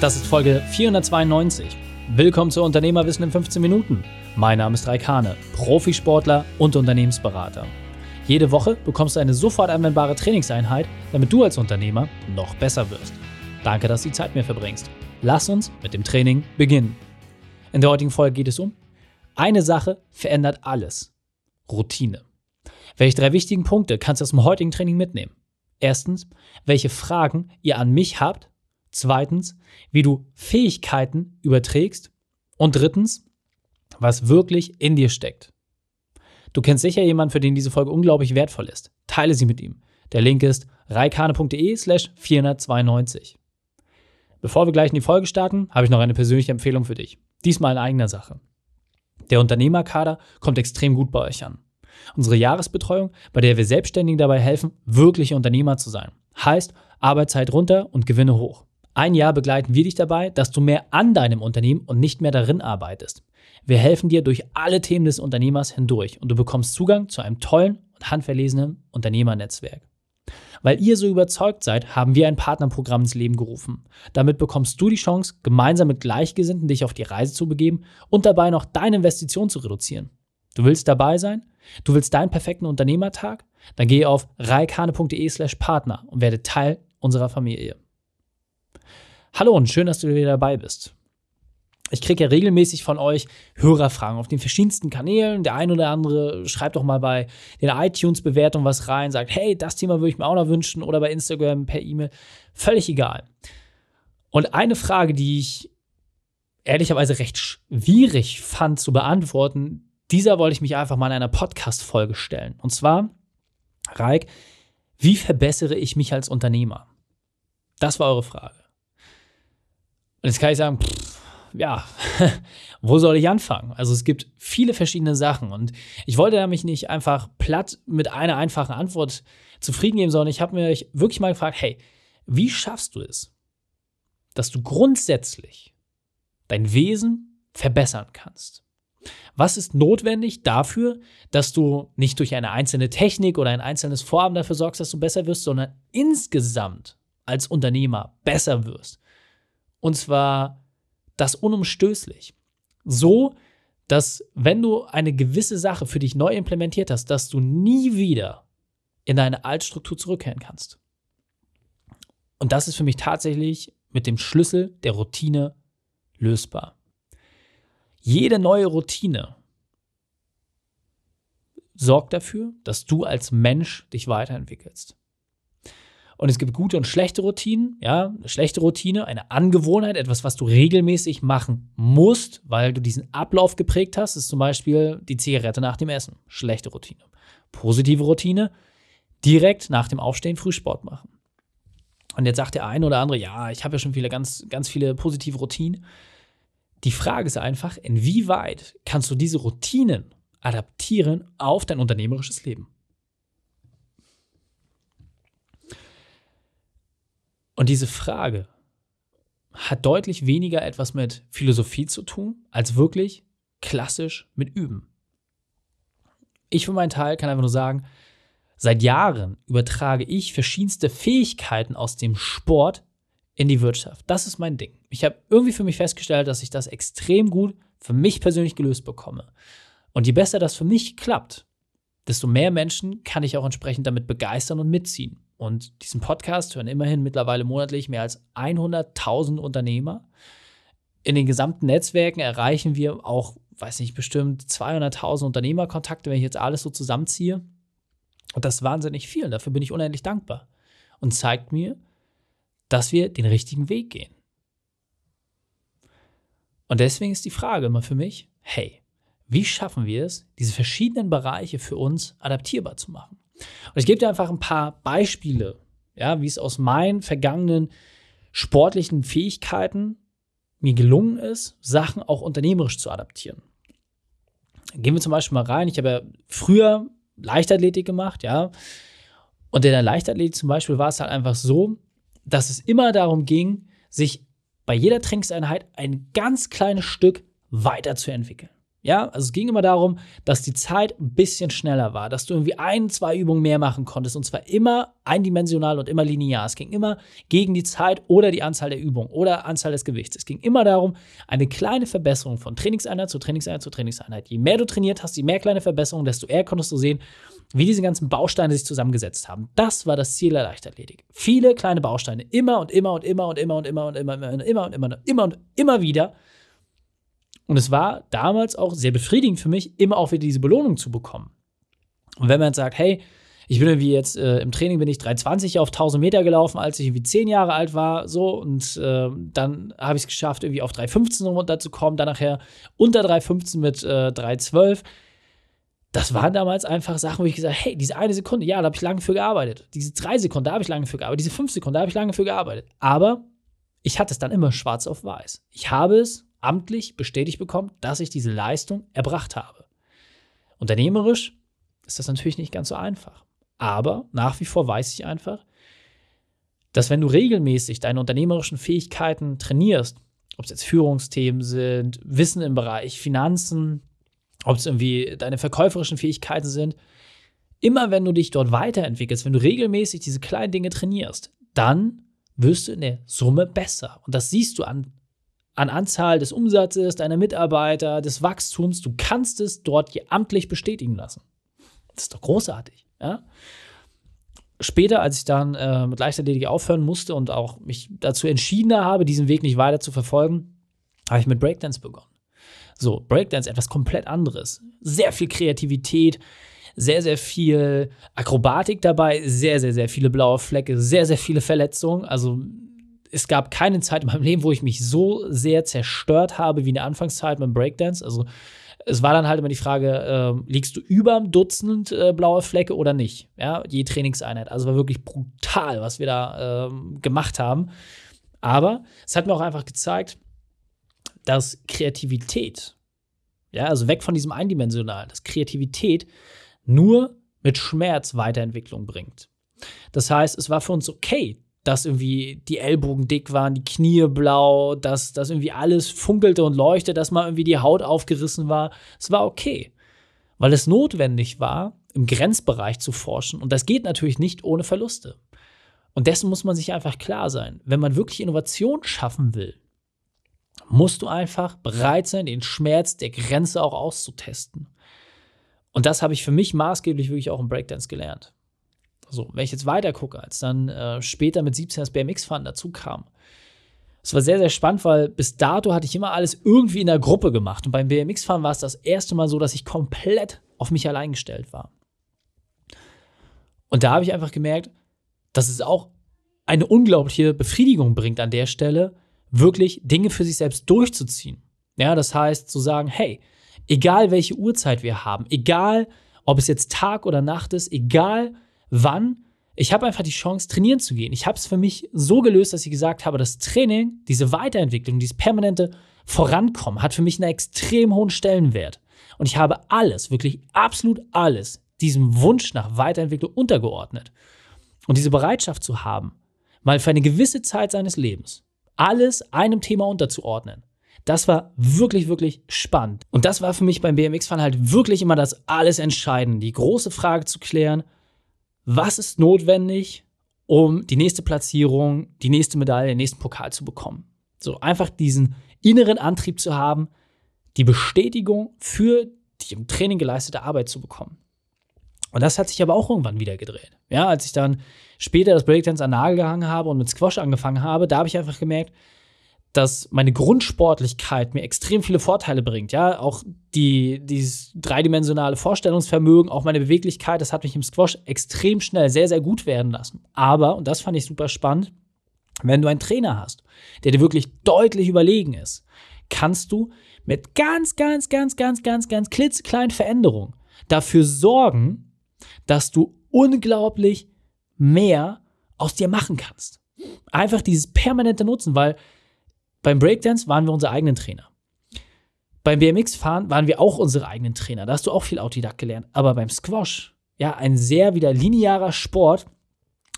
Das ist Folge 492. Willkommen zu Unternehmerwissen in 15 Minuten. Mein Name ist Raik Hane, Profisportler und Unternehmensberater. Jede Woche bekommst du eine sofort anwendbare Trainingseinheit, damit du als Unternehmer noch besser wirst. Danke, dass du die Zeit mir verbringst. Lass uns mit dem Training beginnen. In der heutigen Folge geht es um eine Sache verändert alles. Routine. Welche drei wichtigen Punkte kannst du aus dem heutigen Training mitnehmen? Erstens, welche Fragen ihr an mich habt Zweitens, wie du Fähigkeiten überträgst. Und drittens, was wirklich in dir steckt. Du kennst sicher jemanden, für den diese Folge unglaublich wertvoll ist. Teile sie mit ihm. Der Link ist reikane.de slash 492. Bevor wir gleich in die Folge starten, habe ich noch eine persönliche Empfehlung für dich. Diesmal in eigener Sache. Der Unternehmerkader kommt extrem gut bei euch an. Unsere Jahresbetreuung, bei der wir Selbstständigen dabei helfen, wirkliche Unternehmer zu sein. Heißt, Arbeitszeit runter und Gewinne hoch. Ein Jahr begleiten wir dich dabei, dass du mehr an deinem Unternehmen und nicht mehr darin arbeitest. Wir helfen dir durch alle Themen des Unternehmers hindurch und du bekommst Zugang zu einem tollen und handverlesenen Unternehmernetzwerk. Weil ihr so überzeugt seid, haben wir ein Partnerprogramm ins Leben gerufen. Damit bekommst du die Chance, gemeinsam mit Gleichgesinnten dich auf die Reise zu begeben und dabei noch deine Investition zu reduzieren. Du willst dabei sein? Du willst deinen perfekten Unternehmertag? Dann geh auf reikane.de slash Partner und werde Teil unserer Familie. Hallo und schön, dass du wieder dabei bist. Ich kriege ja regelmäßig von euch Hörerfragen auf den verschiedensten Kanälen. Der ein oder andere schreibt doch mal bei den iTunes-Bewertungen was rein, sagt, hey, das Thema würde ich mir auch noch wünschen oder bei Instagram per E-Mail. Völlig egal. Und eine Frage, die ich ehrlicherweise recht schwierig fand zu beantworten, dieser wollte ich mich einfach mal in einer Podcast-Folge stellen. Und zwar, Raik, wie verbessere ich mich als Unternehmer? Das war eure Frage. Und jetzt kann ich sagen, pff, ja, wo soll ich anfangen? Also es gibt viele verschiedene Sachen und ich wollte mich nicht einfach platt mit einer einfachen Antwort zufrieden geben, sondern ich habe mir wirklich mal gefragt, hey, wie schaffst du es, dass du grundsätzlich dein Wesen verbessern kannst? Was ist notwendig dafür, dass du nicht durch eine einzelne Technik oder ein einzelnes Vorhaben dafür sorgst, dass du besser wirst, sondern insgesamt als Unternehmer besser wirst? Und zwar das unumstößlich. So, dass wenn du eine gewisse Sache für dich neu implementiert hast, dass du nie wieder in deine Altstruktur zurückkehren kannst. Und das ist für mich tatsächlich mit dem Schlüssel der Routine lösbar. Jede neue Routine sorgt dafür, dass du als Mensch dich weiterentwickelst. Und es gibt gute und schlechte Routinen. Ja, eine schlechte Routine, eine Angewohnheit, etwas, was du regelmäßig machen musst, weil du diesen Ablauf geprägt hast, ist zum Beispiel die Zigarette nach dem Essen. Schlechte Routine. Positive Routine, direkt nach dem Aufstehen Frühsport machen. Und jetzt sagt der eine oder andere, ja, ich habe ja schon viele ganz, ganz viele positive Routinen. Die Frage ist einfach, inwieweit kannst du diese Routinen adaptieren auf dein unternehmerisches Leben? Und diese Frage hat deutlich weniger etwas mit Philosophie zu tun, als wirklich klassisch mit Üben. Ich für meinen Teil kann einfach nur sagen, seit Jahren übertrage ich verschiedenste Fähigkeiten aus dem Sport in die Wirtschaft. Das ist mein Ding. Ich habe irgendwie für mich festgestellt, dass ich das extrem gut für mich persönlich gelöst bekomme. Und je besser das für mich klappt, desto mehr Menschen kann ich auch entsprechend damit begeistern und mitziehen. Und diesen Podcast hören immerhin mittlerweile monatlich mehr als 100.000 Unternehmer. In den gesamten Netzwerken erreichen wir auch, weiß nicht, bestimmt 200.000 Unternehmerkontakte, wenn ich jetzt alles so zusammenziehe. Und das ist wahnsinnig viel. Und dafür bin ich unendlich dankbar. Und zeigt mir, dass wir den richtigen Weg gehen. Und deswegen ist die Frage immer für mich, hey, wie schaffen wir es, diese verschiedenen Bereiche für uns adaptierbar zu machen? Und ich gebe dir einfach ein paar Beispiele, ja, wie es aus meinen vergangenen sportlichen Fähigkeiten mir gelungen ist, Sachen auch unternehmerisch zu adaptieren. Gehen wir zum Beispiel mal rein. Ich habe ja früher Leichtathletik gemacht, ja. Und in der Leichtathletik zum Beispiel war es halt einfach so, dass es immer darum ging, sich bei jeder Trainingseinheit ein ganz kleines Stück weiterzuentwickeln. Ja, also es ging immer darum, dass die Zeit ein bisschen schneller war, dass du irgendwie ein, zwei Übungen mehr machen konntest und zwar immer eindimensional und immer linear. Es ging immer gegen die Zeit oder die Anzahl der Übungen oder Anzahl des Gewichts. Es ging immer darum, eine kleine Verbesserung von Trainingseinheit zu Trainingseinheit zu Trainingseinheit. Je mehr du trainiert hast, je mehr kleine Verbesserungen, desto eher konntest du sehen, wie diese ganzen Bausteine sich zusammengesetzt haben. Das war das Ziel der Leichtathletik. Viele kleine Bausteine, immer und immer und immer und immer und immer und immer und immer und immer und immer und immer und immer wieder und es war damals auch sehr befriedigend für mich, immer auch wieder diese Belohnung zu bekommen. Und wenn man jetzt sagt, hey, ich bin irgendwie jetzt äh, im Training bin ich 320 auf 1000 Meter gelaufen, als ich irgendwie 10 Jahre alt war, so und äh, dann habe ich es geschafft, irgendwie auf 315 runterzukommen, dann nachher unter 315 mit äh, 312. Das waren damals einfach Sachen, wo ich gesagt habe, hey, diese eine Sekunde, ja, da habe ich lange für gearbeitet. Diese drei Sekunden, da habe ich lange für gearbeitet. Diese fünf Sekunden, da habe ich lange für gearbeitet. Aber ich hatte es dann immer schwarz auf weiß. Ich habe es amtlich bestätigt bekommen, dass ich diese Leistung erbracht habe. Unternehmerisch ist das natürlich nicht ganz so einfach. Aber nach wie vor weiß ich einfach, dass wenn du regelmäßig deine unternehmerischen Fähigkeiten trainierst, ob es jetzt Führungsthemen sind, Wissen im Bereich Finanzen, ob es irgendwie deine verkäuferischen Fähigkeiten sind, immer wenn du dich dort weiterentwickelst, wenn du regelmäßig diese kleinen Dinge trainierst, dann wirst du in der Summe besser. Und das siehst du an an Anzahl des Umsatzes, deiner Mitarbeiter, des Wachstums. Du kannst es dort amtlich bestätigen lassen. Das ist doch großartig. Ja? Später, als ich dann äh, mit Leichtathletik aufhören musste und auch mich dazu entschieden habe, diesen Weg nicht weiter zu verfolgen, habe ich mit Breakdance begonnen. So, Breakdance etwas komplett anderes. Sehr viel Kreativität, sehr, sehr viel Akrobatik dabei, sehr, sehr, sehr viele blaue Flecke, sehr, sehr viele Verletzungen. Also es gab keine Zeit in meinem Leben, wo ich mich so sehr zerstört habe wie in der Anfangszeit beim Breakdance. Also es war dann halt immer die Frage, äh, liegst du über einem Dutzend äh, blaue Flecke oder nicht? Ja, je Trainingseinheit. Also war wirklich brutal, was wir da äh, gemacht haben. Aber es hat mir auch einfach gezeigt, dass Kreativität, ja, also weg von diesem Eindimensionalen, dass Kreativität nur mit Schmerz Weiterentwicklung bringt. Das heißt, es war für uns okay, dass irgendwie die Ellbogen dick waren, die Knie blau, dass, dass irgendwie alles funkelte und leuchtete, dass mal irgendwie die Haut aufgerissen war. Es war okay, weil es notwendig war, im Grenzbereich zu forschen. Und das geht natürlich nicht ohne Verluste. Und dessen muss man sich einfach klar sein. Wenn man wirklich Innovation schaffen will, musst du einfach bereit sein, den Schmerz der Grenze auch auszutesten. Und das habe ich für mich maßgeblich wirklich auch im Breakdance gelernt. So, wenn ich jetzt weiter gucke, als dann äh, später mit 17 das BMX-Fahren dazu kam. Es war sehr, sehr spannend, weil bis dato hatte ich immer alles irgendwie in der Gruppe gemacht. Und beim BMX-Fahren war es das erste Mal so, dass ich komplett auf mich allein gestellt war. Und da habe ich einfach gemerkt, dass es auch eine unglaubliche Befriedigung bringt an der Stelle, wirklich Dinge für sich selbst durchzuziehen. Ja, das heißt zu sagen, hey, egal welche Uhrzeit wir haben, egal ob es jetzt Tag oder Nacht ist, egal wann. Ich habe einfach die Chance, trainieren zu gehen. Ich habe es für mich so gelöst, dass ich gesagt habe, das Training, diese Weiterentwicklung, dieses permanente Vorankommen hat für mich einen extrem hohen Stellenwert. Und ich habe alles, wirklich absolut alles, diesem Wunsch nach Weiterentwicklung untergeordnet. Und diese Bereitschaft zu haben, mal für eine gewisse Zeit seines Lebens alles einem Thema unterzuordnen, das war wirklich, wirklich spannend. Und das war für mich beim BMX-Fahren halt wirklich immer das alles Entscheidende, die große Frage zu klären, was ist notwendig, um die nächste Platzierung, die nächste Medaille, den nächsten Pokal zu bekommen. So einfach diesen inneren Antrieb zu haben, die Bestätigung für die im Training geleistete Arbeit zu bekommen. Und das hat sich aber auch irgendwann wieder gedreht. Ja, als ich dann später das Breakdance an Nagel gehangen habe und mit Squash angefangen habe, da habe ich einfach gemerkt, dass meine Grundsportlichkeit mir extrem viele Vorteile bringt. Ja, auch die, dieses dreidimensionale Vorstellungsvermögen, auch meine Beweglichkeit, das hat mich im Squash extrem schnell sehr, sehr gut werden lassen. Aber, und das fand ich super spannend, wenn du einen Trainer hast, der dir wirklich deutlich überlegen ist, kannst du mit ganz, ganz, ganz, ganz, ganz, ganz klitzekleinen Veränderungen dafür sorgen, dass du unglaublich mehr aus dir machen kannst. Einfach dieses permanente Nutzen, weil beim Breakdance waren wir unsere eigenen Trainer. Beim BMX-Fahren waren wir auch unsere eigenen Trainer. Da hast du auch viel Autodidakt gelernt. Aber beim Squash, ja, ein sehr wieder linearer Sport,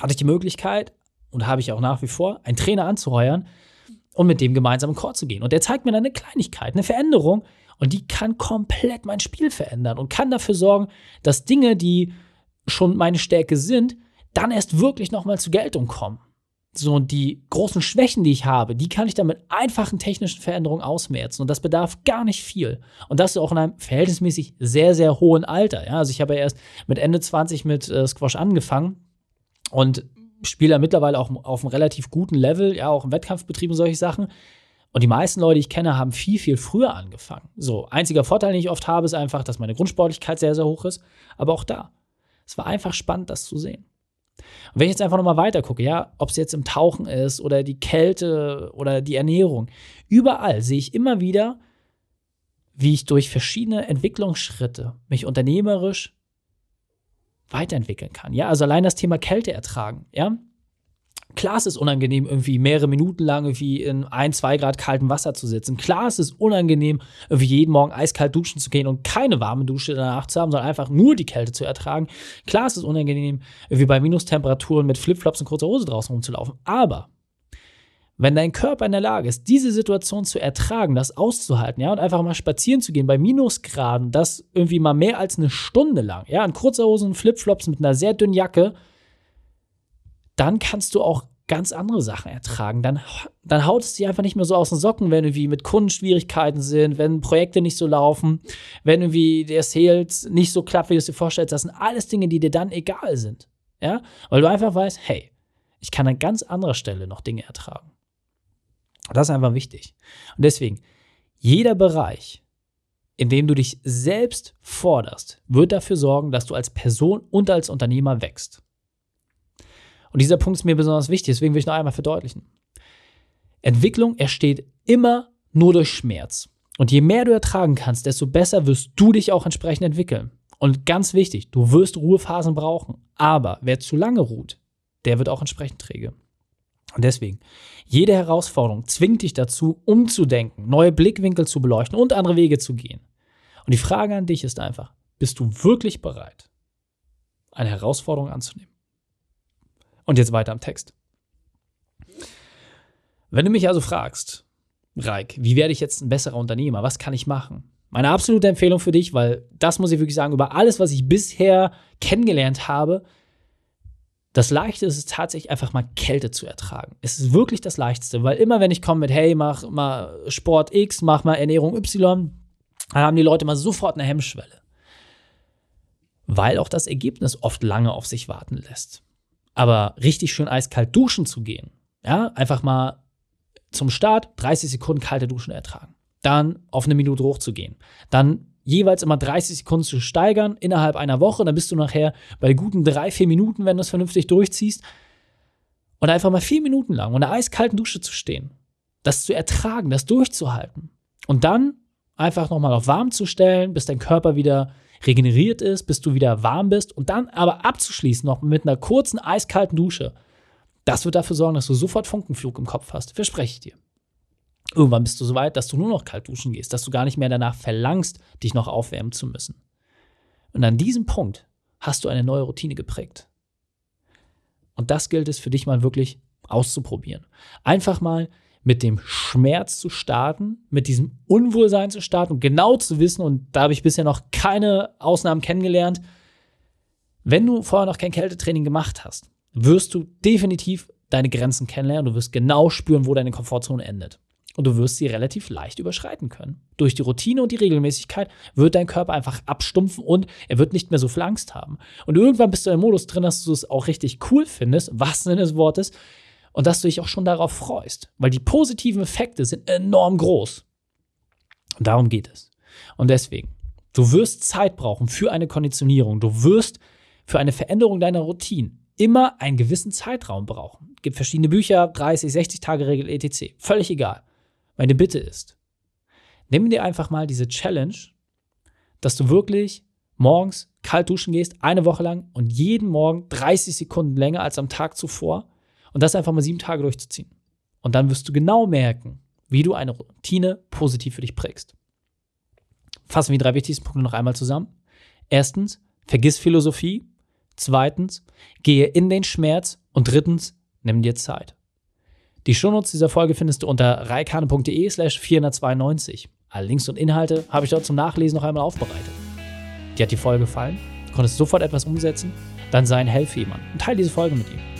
hatte ich die Möglichkeit und habe ich auch nach wie vor, einen Trainer anzuheuern und mit dem gemeinsam im Chor zu gehen. Und der zeigt mir dann eine Kleinigkeit, eine Veränderung. Und die kann komplett mein Spiel verändern und kann dafür sorgen, dass Dinge, die schon meine Stärke sind, dann erst wirklich nochmal zur Geltung kommen. So, und die großen Schwächen, die ich habe, die kann ich dann mit einfachen technischen Veränderungen ausmerzen. Und das bedarf gar nicht viel. Und das auch in einem verhältnismäßig sehr, sehr hohen Alter. Ja, also ich habe ja erst mit Ende 20 mit äh, Squash angefangen und spiele ja mittlerweile auch auf einem relativ guten Level, ja, auch im Wettkampfbetrieb und solche Sachen. Und die meisten Leute, die ich kenne, haben viel, viel früher angefangen. So, einziger Vorteil, den ich oft habe, ist einfach, dass meine Grundsportlichkeit sehr, sehr hoch ist. Aber auch da, es war einfach spannend, das zu sehen. Und wenn ich jetzt einfach nochmal weiter gucke, ja, ob es jetzt im Tauchen ist oder die Kälte oder die Ernährung, überall sehe ich immer wieder, wie ich durch verschiedene Entwicklungsschritte mich unternehmerisch weiterentwickeln kann. Ja, also allein das Thema Kälte ertragen, ja. Klar, es ist unangenehm, irgendwie mehrere Minuten lang irgendwie in ein, zwei Grad kaltem Wasser zu sitzen. Klar, es ist unangenehm, irgendwie jeden Morgen eiskalt duschen zu gehen und keine warme Dusche danach zu haben, sondern einfach nur die Kälte zu ertragen. Klar, es ist unangenehm, irgendwie bei Minustemperaturen mit Flipflops und kurzer Hose draußen rumzulaufen. Aber wenn dein Körper in der Lage ist, diese Situation zu ertragen, das auszuhalten, ja, und einfach mal spazieren zu gehen bei Minusgraden, das irgendwie mal mehr als eine Stunde lang, ja, in kurzer Hose und Flipflops mit einer sehr dünnen Jacke, dann kannst du auch ganz andere Sachen ertragen. Dann, dann haut es dir einfach nicht mehr so aus den Socken, wenn irgendwie mit Kunden Schwierigkeiten sind, wenn Projekte nicht so laufen, wenn irgendwie der Sales nicht so klappt, wie du es dir vorstellst. Das sind alles Dinge, die dir dann egal sind. Ja? Weil du einfach weißt, hey, ich kann an ganz anderer Stelle noch Dinge ertragen. Das ist einfach wichtig. Und deswegen, jeder Bereich, in dem du dich selbst forderst, wird dafür sorgen, dass du als Person und als Unternehmer wächst. Und dieser Punkt ist mir besonders wichtig, deswegen will ich noch einmal verdeutlichen. Entwicklung entsteht immer nur durch Schmerz. Und je mehr du ertragen kannst, desto besser wirst du dich auch entsprechend entwickeln. Und ganz wichtig, du wirst Ruhephasen brauchen. Aber wer zu lange ruht, der wird auch entsprechend träge. Und deswegen, jede Herausforderung zwingt dich dazu, umzudenken, neue Blickwinkel zu beleuchten und andere Wege zu gehen. Und die Frage an dich ist einfach, bist du wirklich bereit, eine Herausforderung anzunehmen? Und jetzt weiter am Text. Wenn du mich also fragst, Reik, wie werde ich jetzt ein besserer Unternehmer? Was kann ich machen? Meine absolute Empfehlung für dich, weil das muss ich wirklich sagen, über alles, was ich bisher kennengelernt habe, das Leichte ist es tatsächlich einfach mal Kälte zu ertragen. Es ist wirklich das Leichteste, weil immer wenn ich komme mit, hey, mach mal Sport X, mach mal Ernährung Y, dann haben die Leute mal sofort eine Hemmschwelle. Weil auch das Ergebnis oft lange auf sich warten lässt. Aber richtig schön eiskalt duschen zu gehen, ja, einfach mal zum Start 30 Sekunden kalte Duschen ertragen. Dann auf eine Minute hochzugehen. Dann jeweils immer 30 Sekunden zu steigern innerhalb einer Woche. Dann bist du nachher bei guten drei, vier Minuten, wenn du es vernünftig durchziehst. Und einfach mal vier Minuten lang unter eiskalten Dusche zu stehen. Das zu ertragen, das durchzuhalten. Und dann einfach nochmal auf warm zu stellen, bis dein Körper wieder regeneriert ist, bis du wieder warm bist und dann aber abzuschließen noch mit einer kurzen eiskalten Dusche. Das wird dafür sorgen, dass du sofort Funkenflug im Kopf hast. Verspreche ich dir. Irgendwann bist du so weit, dass du nur noch kalt duschen gehst, dass du gar nicht mehr danach verlangst, dich noch aufwärmen zu müssen. Und an diesem Punkt hast du eine neue Routine geprägt. Und das gilt es für dich mal wirklich auszuprobieren. Einfach mal mit dem Schmerz zu starten, mit diesem Unwohlsein zu starten und genau zu wissen, und da habe ich bisher noch keine Ausnahmen kennengelernt, wenn du vorher noch kein Kältetraining gemacht hast, wirst du definitiv deine Grenzen kennenlernen. Du wirst genau spüren, wo deine Komfortzone endet. Und du wirst sie relativ leicht überschreiten können. Durch die Routine und die Regelmäßigkeit wird dein Körper einfach abstumpfen und er wird nicht mehr so viel Angst haben. Und irgendwann bist du im Modus drin, dass du es auch richtig cool findest, was Sinne des Wortes, und dass du dich auch schon darauf freust, weil die positiven Effekte sind enorm groß. Und darum geht es. Und deswegen, du wirst Zeit brauchen für eine Konditionierung. Du wirst für eine Veränderung deiner Routine immer einen gewissen Zeitraum brauchen. Es gibt verschiedene Bücher, 30, 60 Tage Regel, etc. Völlig egal. Meine Bitte ist, nimm dir einfach mal diese Challenge, dass du wirklich morgens kalt duschen gehst, eine Woche lang und jeden Morgen 30 Sekunden länger als am Tag zuvor und das einfach mal sieben Tage durchzuziehen. Und dann wirst du genau merken, wie du eine Routine positiv für dich prägst. Fassen wir die drei wichtigsten Punkte noch einmal zusammen. Erstens, vergiss Philosophie. Zweitens, gehe in den Schmerz. Und drittens, nimm dir Zeit. Die Shownotes dieser Folge findest du unter reikane.de slash 492. Alle Links und Inhalte habe ich dort zum Nachlesen noch einmal aufbereitet. Dir hat die Folge gefallen? Du konntest sofort etwas umsetzen? Dann sei ein Helfer jemand und teile diese Folge mit ihm.